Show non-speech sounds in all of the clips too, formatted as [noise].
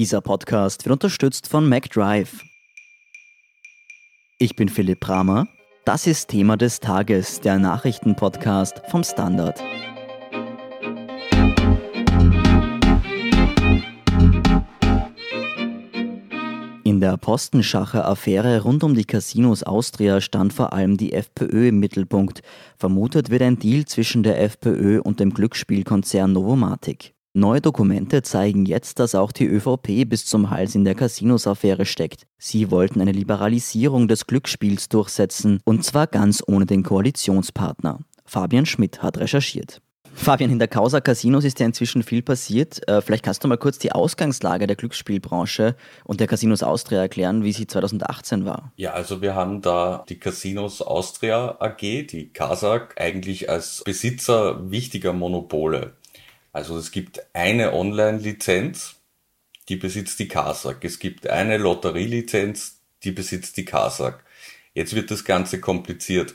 Dieser Podcast wird unterstützt von MacDrive. Ich bin Philipp Bramer. Das ist Thema des Tages, der Nachrichtenpodcast vom Standard. In der Postenschacher-Affäre rund um die Casinos Austria stand vor allem die FPÖ im Mittelpunkt. Vermutet wird ein Deal zwischen der FPÖ und dem Glücksspielkonzern Novomatic. Neue Dokumente zeigen jetzt, dass auch die ÖVP bis zum Hals in der Casinos-Affäre steckt. Sie wollten eine Liberalisierung des Glücksspiels durchsetzen, und zwar ganz ohne den Koalitionspartner. Fabian Schmidt hat recherchiert. Fabian, in der Causa Casinos ist ja inzwischen viel passiert. Äh, vielleicht kannst du mal kurz die Ausgangslage der Glücksspielbranche und der Casinos Austria erklären, wie sie 2018 war. Ja, also wir haben da die Casinos Austria AG, die CASAG, eigentlich als Besitzer wichtiger Monopole also es gibt eine Online-Lizenz, die besitzt die CASAG. Es gibt eine Lotterielizenz, die besitzt die CASAG. Jetzt wird das Ganze kompliziert.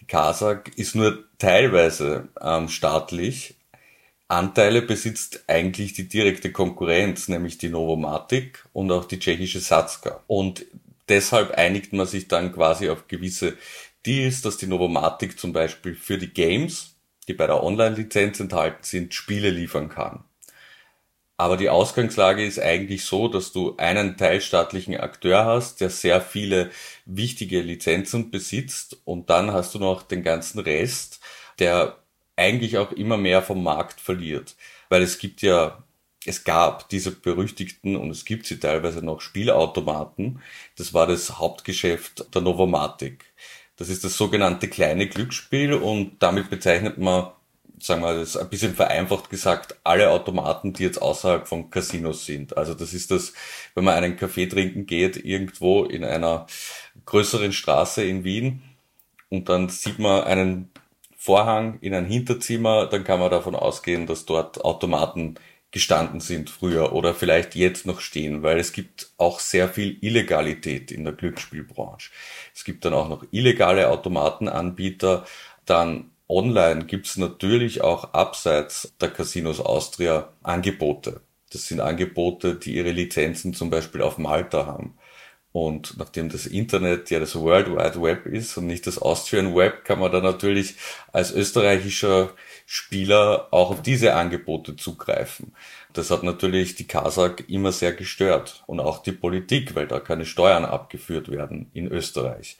Die CASAG ist nur teilweise ähm, staatlich. Anteile besitzt eigentlich die direkte Konkurrenz, nämlich die Novomatic und auch die tschechische Satska. Und deshalb einigt man sich dann quasi auf gewisse Deals, dass die Novomatic zum Beispiel für die Games die bei der Online-Lizenz enthalten sind, Spiele liefern kann. Aber die Ausgangslage ist eigentlich so, dass du einen teilstaatlichen Akteur hast, der sehr viele wichtige Lizenzen besitzt und dann hast du noch den ganzen Rest, der eigentlich auch immer mehr vom Markt verliert. Weil es gibt ja, es gab diese berüchtigten und es gibt sie teilweise noch Spielautomaten. Das war das Hauptgeschäft der Novomatic. Das ist das sogenannte kleine Glücksspiel und damit bezeichnet man, sagen wir das ein bisschen vereinfacht gesagt, alle Automaten, die jetzt außerhalb von Casinos sind. Also das ist das, wenn man einen Kaffee trinken geht, irgendwo in einer größeren Straße in Wien und dann sieht man einen Vorhang in ein Hinterzimmer, dann kann man davon ausgehen, dass dort Automaten gestanden sind früher oder vielleicht jetzt noch stehen, weil es gibt auch sehr viel Illegalität in der Glücksspielbranche. Es gibt dann auch noch illegale Automatenanbieter. Dann online gibt's natürlich auch abseits der Casinos Austria Angebote. Das sind Angebote, die ihre Lizenzen zum Beispiel auf Malta haben. Und nachdem das Internet ja das World Wide Web ist und nicht das Austrian Web, kann man da natürlich als österreichischer Spieler auch auf diese Angebote zugreifen. Das hat natürlich die Kasach immer sehr gestört und auch die Politik, weil da keine Steuern abgeführt werden in Österreich.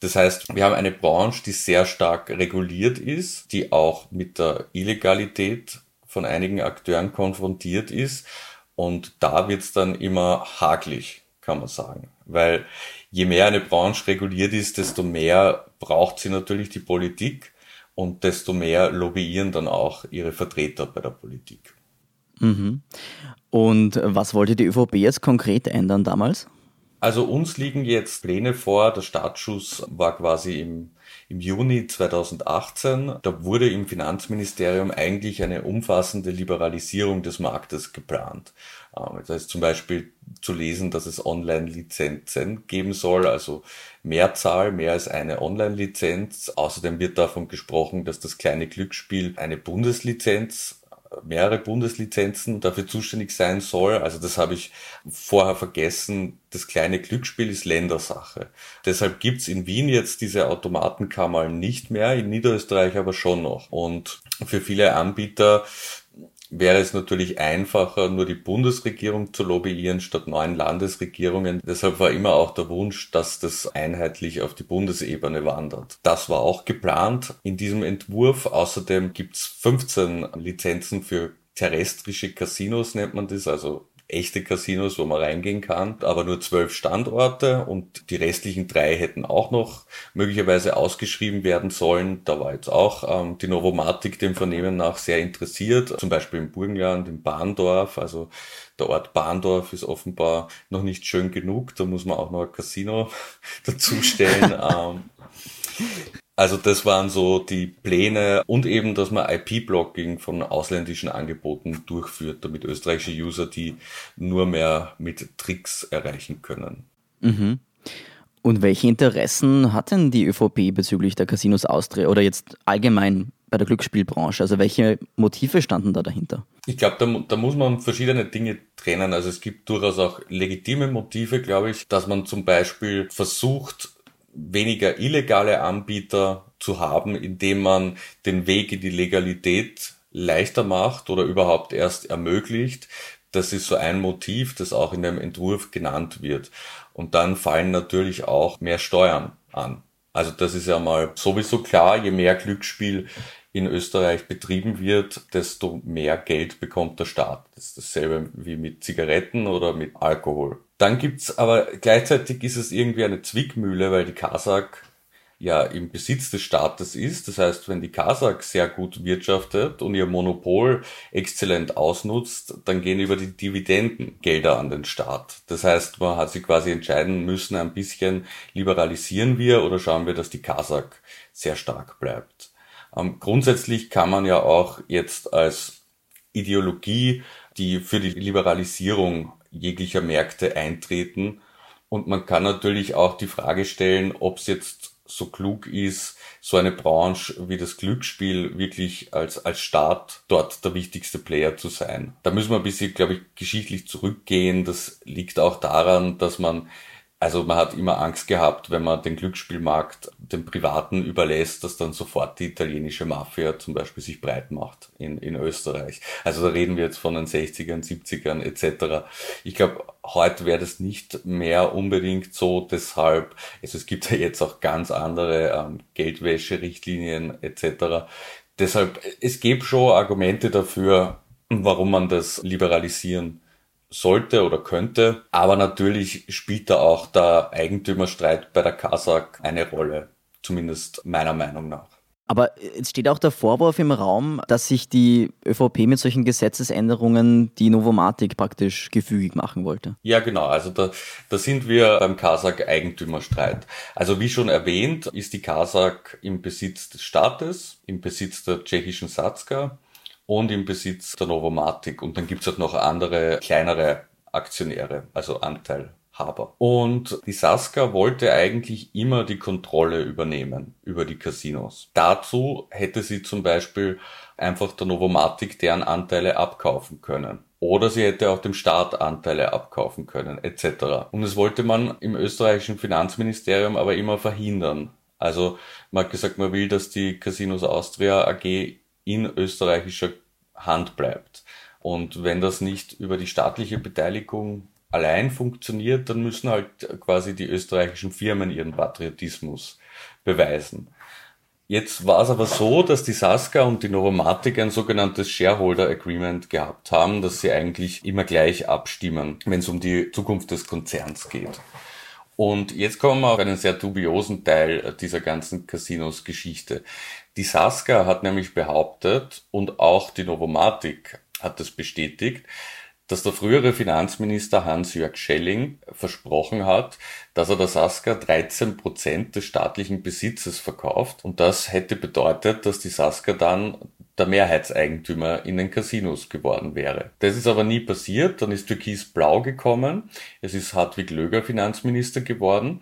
Das heißt, wir haben eine Branche, die sehr stark reguliert ist, die auch mit der Illegalität von einigen Akteuren konfrontiert ist. Und da wird's dann immer haglich, kann man sagen. Weil je mehr eine Branche reguliert ist, desto mehr braucht sie natürlich die Politik und desto mehr lobbyieren dann auch ihre Vertreter bei der Politik. Mhm. Und was wollte die ÖVP jetzt konkret ändern damals? Also uns liegen jetzt Pläne vor. Der Startschuss war quasi im, im Juni 2018. Da wurde im Finanzministerium eigentlich eine umfassende Liberalisierung des Marktes geplant. Ähm, da ist zum Beispiel zu lesen, dass es Online-Lizenzen geben soll, also Mehrzahl, mehr als eine Online-Lizenz. Außerdem wird davon gesprochen, dass das kleine Glücksspiel eine Bundeslizenz mehrere Bundeslizenzen dafür zuständig sein soll. Also das habe ich vorher vergessen. Das kleine Glücksspiel ist Ländersache. Deshalb gibt's in Wien jetzt diese Automatenkammer nicht mehr, in Niederösterreich aber schon noch. Und für viele Anbieter wäre es natürlich einfacher, nur die Bundesregierung zu lobbyieren statt neuen Landesregierungen. Deshalb war immer auch der Wunsch, dass das einheitlich auf die Bundesebene wandert. Das war auch geplant in diesem Entwurf. Außerdem gibt's 15 Lizenzen für terrestrische Casinos, nennt man das, also echte Casinos, wo man reingehen kann, aber nur zwölf Standorte und die restlichen drei hätten auch noch möglicherweise ausgeschrieben werden sollen. Da war jetzt auch ähm, die Novomatik dem Vernehmen nach sehr interessiert, zum Beispiel im Burgenland, im Bahndorf, also der Ort Bahndorf ist offenbar noch nicht schön genug, da muss man auch noch ein Casino [laughs] dazustellen. [laughs] ähm, also das waren so die Pläne und eben, dass man IP-Blocking von ausländischen Angeboten durchführt, damit österreichische User die nur mehr mit Tricks erreichen können. Mhm. Und welche Interessen hat denn die ÖVP bezüglich der Casinos Austria oder jetzt allgemein bei der Glücksspielbranche? Also welche Motive standen da dahinter? Ich glaube, da, da muss man verschiedene Dinge trennen. Also es gibt durchaus auch legitime Motive, glaube ich, dass man zum Beispiel versucht, weniger illegale Anbieter zu haben, indem man den Weg in die Legalität leichter macht oder überhaupt erst ermöglicht. Das ist so ein Motiv, das auch in dem Entwurf genannt wird. Und dann fallen natürlich auch mehr Steuern an. Also das ist ja mal sowieso klar, je mehr Glücksspiel in Österreich betrieben wird, desto mehr Geld bekommt der Staat. Das ist dasselbe wie mit Zigaretten oder mit Alkohol. Dann gibt's aber gleichzeitig ist es irgendwie eine Zwickmühle, weil die Kasach ja im Besitz des Staates ist. Das heißt, wenn die Kasach sehr gut wirtschaftet und ihr Monopol exzellent ausnutzt, dann gehen über die Dividenden Gelder an den Staat. Das heißt, man hat sich quasi entscheiden müssen, ein bisschen liberalisieren wir oder schauen wir, dass die Kasach sehr stark bleibt. Ähm, grundsätzlich kann man ja auch jetzt als Ideologie, die für die Liberalisierung jeglicher Märkte eintreten, und man kann natürlich auch die Frage stellen, ob es jetzt so klug ist, so eine Branche wie das Glücksspiel wirklich als, als Staat dort der wichtigste Player zu sein. Da müssen wir ein bisschen, glaube ich, geschichtlich zurückgehen. Das liegt auch daran, dass man also man hat immer Angst gehabt, wenn man den Glücksspielmarkt den Privaten überlässt, dass dann sofort die italienische Mafia zum Beispiel sich breit macht in, in Österreich. Also da reden wir jetzt von den 60ern, 70ern etc. Ich glaube, heute wäre das nicht mehr unbedingt so, deshalb, also es gibt ja jetzt auch ganz andere ähm, Geldwäsche-Richtlinien etc. Deshalb, es gibt schon Argumente dafür, warum man das liberalisieren sollte oder könnte. Aber natürlich spielt da auch der Eigentümerstreit bei der Kasach eine Rolle. Zumindest meiner Meinung nach. Aber jetzt steht auch der Vorwurf im Raum, dass sich die ÖVP mit solchen Gesetzesänderungen die Novomatik praktisch gefügig machen wollte. Ja, genau. Also da, da sind wir beim Kasach-Eigentümerstreit. Also wie schon erwähnt, ist die Kasach im Besitz des Staates, im Besitz der tschechischen Satska und im Besitz der Novomatic. Und dann gibt's auch noch andere kleinere Aktionäre, also Anteilhaber. Und die Saska wollte eigentlich immer die Kontrolle übernehmen über die Casinos. Dazu hätte sie zum Beispiel einfach der Novomatic deren Anteile abkaufen können. Oder sie hätte auch dem Staat Anteile abkaufen können, etc. Und das wollte man im österreichischen Finanzministerium aber immer verhindern. Also man hat gesagt, man will, dass die Casinos Austria AG in österreichischer Hand bleibt. Und wenn das nicht über die staatliche Beteiligung allein funktioniert, dann müssen halt quasi die österreichischen Firmen ihren Patriotismus beweisen. Jetzt war es aber so, dass die Saska und die Novomatic ein sogenanntes Shareholder Agreement gehabt haben, dass sie eigentlich immer gleich abstimmen, wenn es um die Zukunft des Konzerns geht. Und jetzt kommen wir auf einen sehr dubiosen Teil dieser ganzen Casinos-Geschichte. Die Saska hat nämlich behauptet und auch die Novomatic hat das bestätigt, dass der frühere Finanzminister Hans-Jörg Schelling versprochen hat, dass er der Saska 13 Prozent des staatlichen Besitzes verkauft. Und das hätte bedeutet, dass die Saska dann der Mehrheitseigentümer in den Casinos geworden wäre. Das ist aber nie passiert. Dann ist Türkis Blau gekommen. Es ist Hartwig Löger Finanzminister geworden.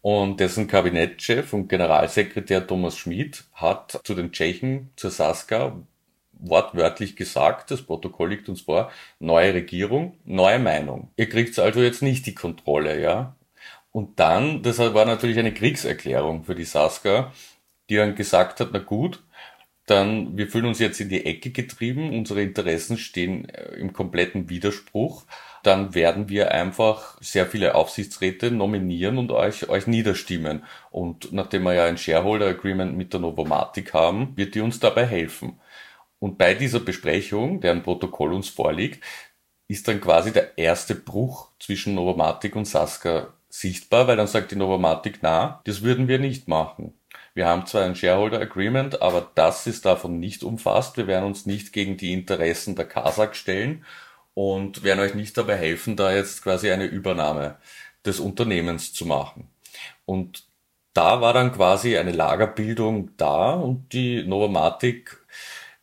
Und dessen Kabinettchef und Generalsekretär Thomas Schmid hat zu den Tschechen, zur Saska, wortwörtlich gesagt, das Protokoll liegt uns vor, neue Regierung, neue Meinung. Ihr kriegt also jetzt nicht die Kontrolle, ja. Und dann, das war natürlich eine Kriegserklärung für die Saska, die dann gesagt hat, na gut, dann wir fühlen uns jetzt in die Ecke getrieben, unsere Interessen stehen äh, im kompletten Widerspruch, dann werden wir einfach sehr viele Aufsichtsräte nominieren und euch, euch niederstimmen. Und nachdem wir ja ein Shareholder Agreement mit der Novomatic haben, wird die uns dabei helfen. Und bei dieser Besprechung, deren Protokoll uns vorliegt, ist dann quasi der erste Bruch zwischen Novomatic und Saska sichtbar, weil dann sagt die Novomatic, na, das würden wir nicht machen. Wir haben zwar ein Shareholder Agreement, aber das ist davon nicht umfasst. Wir werden uns nicht gegen die Interessen der Kasach stellen und werden euch nicht dabei helfen, da jetzt quasi eine Übernahme des Unternehmens zu machen. Und da war dann quasi eine Lagerbildung da und die Novomatic,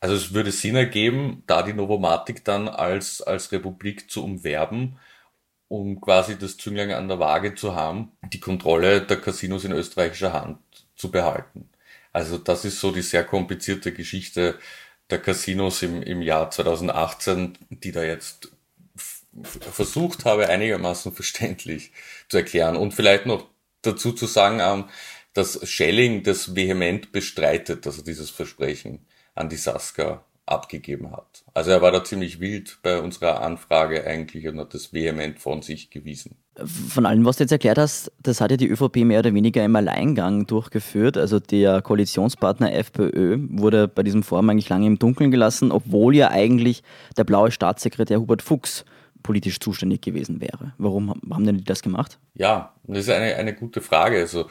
also es würde Sinn ergeben, da die Novomatic dann als, als Republik zu umwerben, um quasi das Zünglein an der Waage zu haben, die Kontrolle der Casinos in österreichischer Hand zu behalten. Also das ist so die sehr komplizierte Geschichte der Casinos im, im Jahr 2018, die da jetzt versucht habe, einigermaßen verständlich zu erklären. Und vielleicht noch dazu zu sagen, ähm, dass Schelling das vehement bestreitet, dass er dieses Versprechen an die Saska abgegeben hat. Also er war da ziemlich wild bei unserer Anfrage eigentlich und hat das vehement von sich gewiesen. Von allem, was du jetzt erklärt hast, das hat ja die ÖVP mehr oder weniger im Alleingang durchgeführt. Also der Koalitionspartner FPÖ wurde bei diesem Forum eigentlich lange im Dunkeln gelassen, obwohl ja eigentlich der blaue Staatssekretär Hubert Fuchs politisch zuständig gewesen wäre. Warum haben denn die das gemacht? Ja, das ist eine, eine gute Frage. Also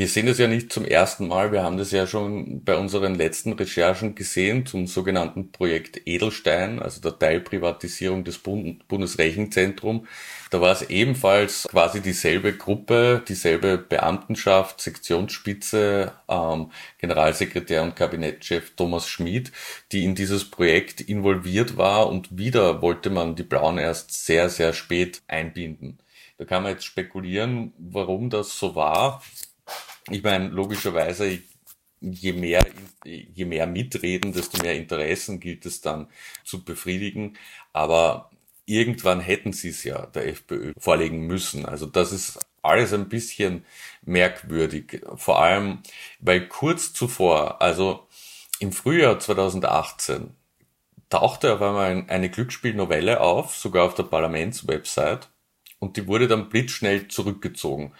wir sehen das ja nicht zum ersten Mal. Wir haben das ja schon bei unseren letzten Recherchen gesehen zum sogenannten Projekt Edelstein, also der Teilprivatisierung des Bund Bundesrechenzentrum. Da war es ebenfalls quasi dieselbe Gruppe, dieselbe Beamtenschaft, Sektionsspitze, ähm, Generalsekretär und Kabinettschef Thomas Schmid, die in dieses Projekt involviert war und wieder wollte man die Blauen erst sehr, sehr spät einbinden. Da kann man jetzt spekulieren, warum das so war. Ich meine, logischerweise, je mehr, je mehr mitreden, desto mehr Interessen gilt es dann zu befriedigen. Aber irgendwann hätten sie es ja der FPÖ vorlegen müssen. Also das ist alles ein bisschen merkwürdig. Vor allem, weil kurz zuvor, also im Frühjahr 2018, tauchte auf einmal eine Glücksspielnovelle auf, sogar auf der Parlamentswebsite, und die wurde dann blitzschnell zurückgezogen.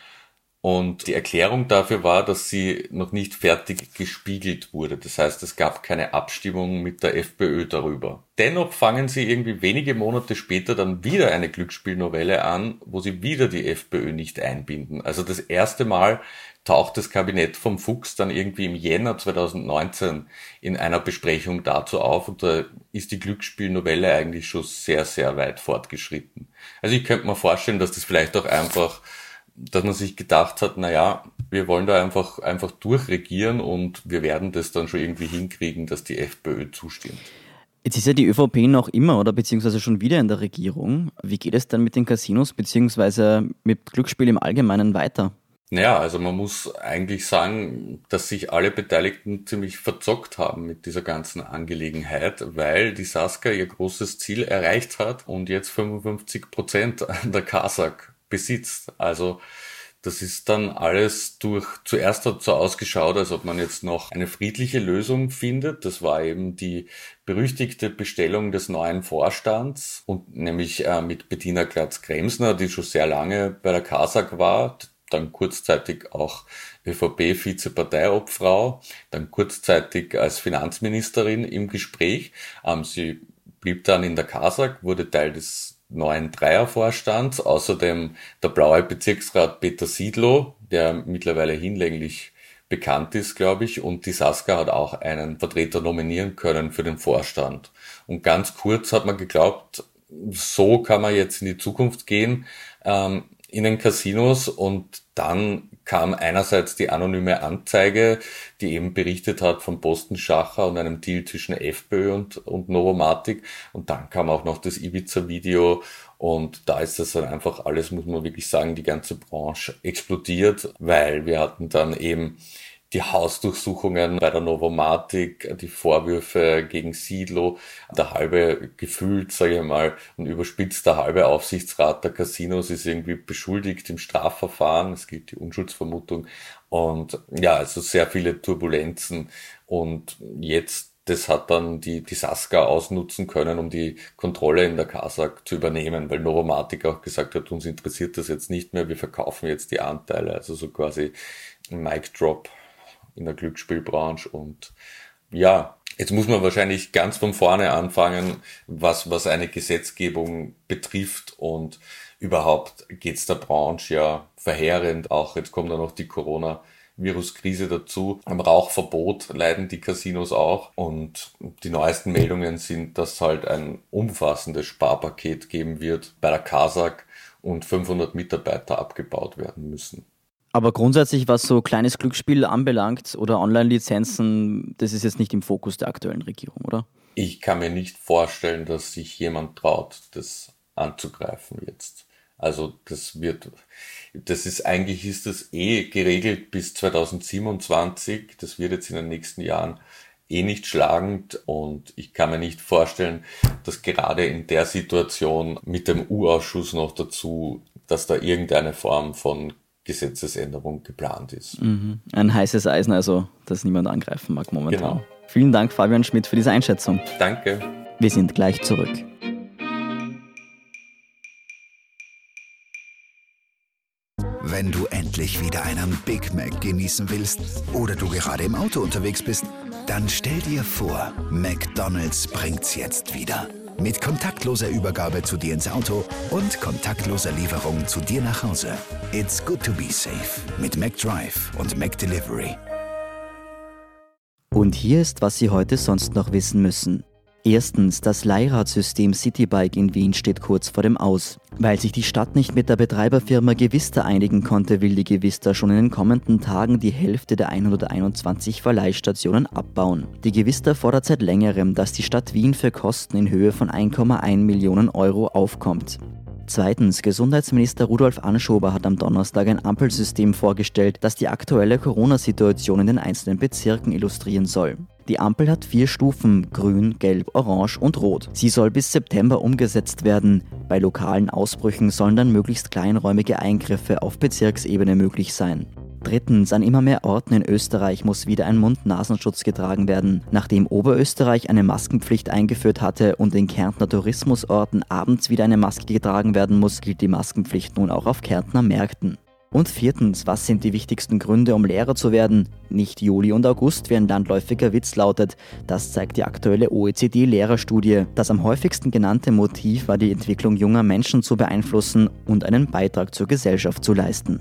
Und die Erklärung dafür war, dass sie noch nicht fertig gespiegelt wurde. Das heißt, es gab keine Abstimmung mit der FPÖ darüber. Dennoch fangen sie irgendwie wenige Monate später dann wieder eine Glücksspielnovelle an, wo sie wieder die FPÖ nicht einbinden. Also das erste Mal taucht das Kabinett vom Fuchs dann irgendwie im Jänner 2019 in einer Besprechung dazu auf und da ist die Glücksspielnovelle eigentlich schon sehr, sehr weit fortgeschritten. Also ich könnte mir vorstellen, dass das vielleicht auch einfach dass man sich gedacht hat, na ja, wir wollen da einfach, einfach durchregieren und wir werden das dann schon irgendwie hinkriegen, dass die FPÖ zustimmt. Jetzt ist ja die ÖVP noch immer oder beziehungsweise schon wieder in der Regierung. Wie geht es dann mit den Casinos beziehungsweise mit Glücksspiel im Allgemeinen weiter? Naja, also man muss eigentlich sagen, dass sich alle Beteiligten ziemlich verzockt haben mit dieser ganzen Angelegenheit, weil die Saskia ihr großes Ziel erreicht hat und jetzt 55 Prozent an der Kasak besitzt. Also das ist dann alles durch, zuerst hat so ausgeschaut, als ob man jetzt noch eine friedliche Lösung findet. Das war eben die berüchtigte Bestellung des neuen Vorstands und nämlich äh, mit Bettina Glatz-Kremsner, die schon sehr lange bei der Kasak war, dann kurzzeitig auch ÖVP-Vizeparteiobfrau, dann kurzzeitig als Finanzministerin im Gespräch. Ähm, sie blieb dann in der Kasak, wurde Teil des neuen Dreiervorstand, außerdem der blaue Bezirksrat Peter Siedlow, der mittlerweile hinlänglich bekannt ist, glaube ich, und die Saska hat auch einen Vertreter nominieren können für den Vorstand. Und ganz kurz hat man geglaubt, so kann man jetzt in die Zukunft gehen ähm, in den Casinos. Und dann kam einerseits die anonyme Anzeige, die eben berichtet hat von Postenschacher und einem Deal zwischen FPÖ und, und Novomatic. Und dann kam auch noch das Ibiza-Video und da ist das dann einfach alles, muss man wirklich sagen, die ganze Branche explodiert, weil wir hatten dann eben die Hausdurchsuchungen bei der Novomatic, die Vorwürfe gegen Sidlo, der halbe gefühlt, sage ich mal, und überspitzt der halbe Aufsichtsrat der Casinos ist irgendwie beschuldigt im Strafverfahren. Es gilt die Unschuldsvermutung. Und ja, also sehr viele Turbulenzen. Und jetzt das hat dann die, die Saska ausnutzen können, um die Kontrolle in der Kasak zu übernehmen, weil Novomatic auch gesagt hat, uns interessiert das jetzt nicht mehr, wir verkaufen jetzt die Anteile, also so quasi Mic Drop in der Glücksspielbranche und ja, Jetzt muss man wahrscheinlich ganz von vorne anfangen, was, was eine Gesetzgebung betrifft und überhaupt geht's der Branche ja verheerend. Auch jetzt kommt da noch die Corona-Virus-Krise dazu. Am Rauchverbot leiden die Casinos auch und die neuesten Meldungen sind, dass halt ein umfassendes Sparpaket geben wird bei der Kasak und 500 Mitarbeiter abgebaut werden müssen. Aber grundsätzlich, was so kleines Glücksspiel anbelangt oder Online-Lizenzen, das ist jetzt nicht im Fokus der aktuellen Regierung, oder? Ich kann mir nicht vorstellen, dass sich jemand traut, das anzugreifen jetzt. Also das wird, das ist eigentlich ist das eh geregelt bis 2027. Das wird jetzt in den nächsten Jahren eh nicht schlagend und ich kann mir nicht vorstellen, dass gerade in der Situation mit dem U-Ausschuss noch dazu, dass da irgendeine Form von Gesetzesänderung geplant ist. Mhm. Ein heißes Eisen, also das niemand angreifen mag momentan. Genau. Vielen Dank, Fabian Schmidt, für diese Einschätzung. Danke. Wir sind gleich zurück. Wenn du endlich wieder einen Big Mac genießen willst oder du gerade im Auto unterwegs bist, dann stell dir vor, McDonald's bringt's jetzt wieder. Mit kontaktloser Übergabe zu dir ins Auto und kontaktloser Lieferung zu dir nach Hause. It's good to be safe mit McDrive und McDelivery. Und hier ist, was Sie heute sonst noch wissen müssen. Erstens, das Leihradsystem Citybike in Wien steht kurz vor dem Aus. Weil sich die Stadt nicht mit der Betreiberfirma Gewista einigen konnte, will die Gewista schon in den kommenden Tagen die Hälfte der 121 Verleihstationen abbauen. Die Gewista fordert seit längerem, dass die Stadt Wien für Kosten in Höhe von 1,1 Millionen Euro aufkommt. Zweitens, Gesundheitsminister Rudolf Anschober hat am Donnerstag ein Ampelsystem vorgestellt, das die aktuelle Corona-Situation in den einzelnen Bezirken illustrieren soll. Die Ampel hat vier Stufen, grün, gelb, orange und rot. Sie soll bis September umgesetzt werden. Bei lokalen Ausbrüchen sollen dann möglichst kleinräumige Eingriffe auf Bezirksebene möglich sein. Drittens, an immer mehr Orten in Österreich muss wieder ein Mund-Nasenschutz getragen werden. Nachdem Oberösterreich eine Maskenpflicht eingeführt hatte und in Kärntner Tourismusorten abends wieder eine Maske getragen werden muss, gilt die Maskenpflicht nun auch auf Kärntner Märkten. Und viertens, was sind die wichtigsten Gründe, um Lehrer zu werden? Nicht Juli und August, wie ein landläufiger Witz lautet. Das zeigt die aktuelle OECD-Lehrerstudie. Das am häufigsten genannte Motiv war die Entwicklung junger Menschen zu beeinflussen und einen Beitrag zur Gesellschaft zu leisten.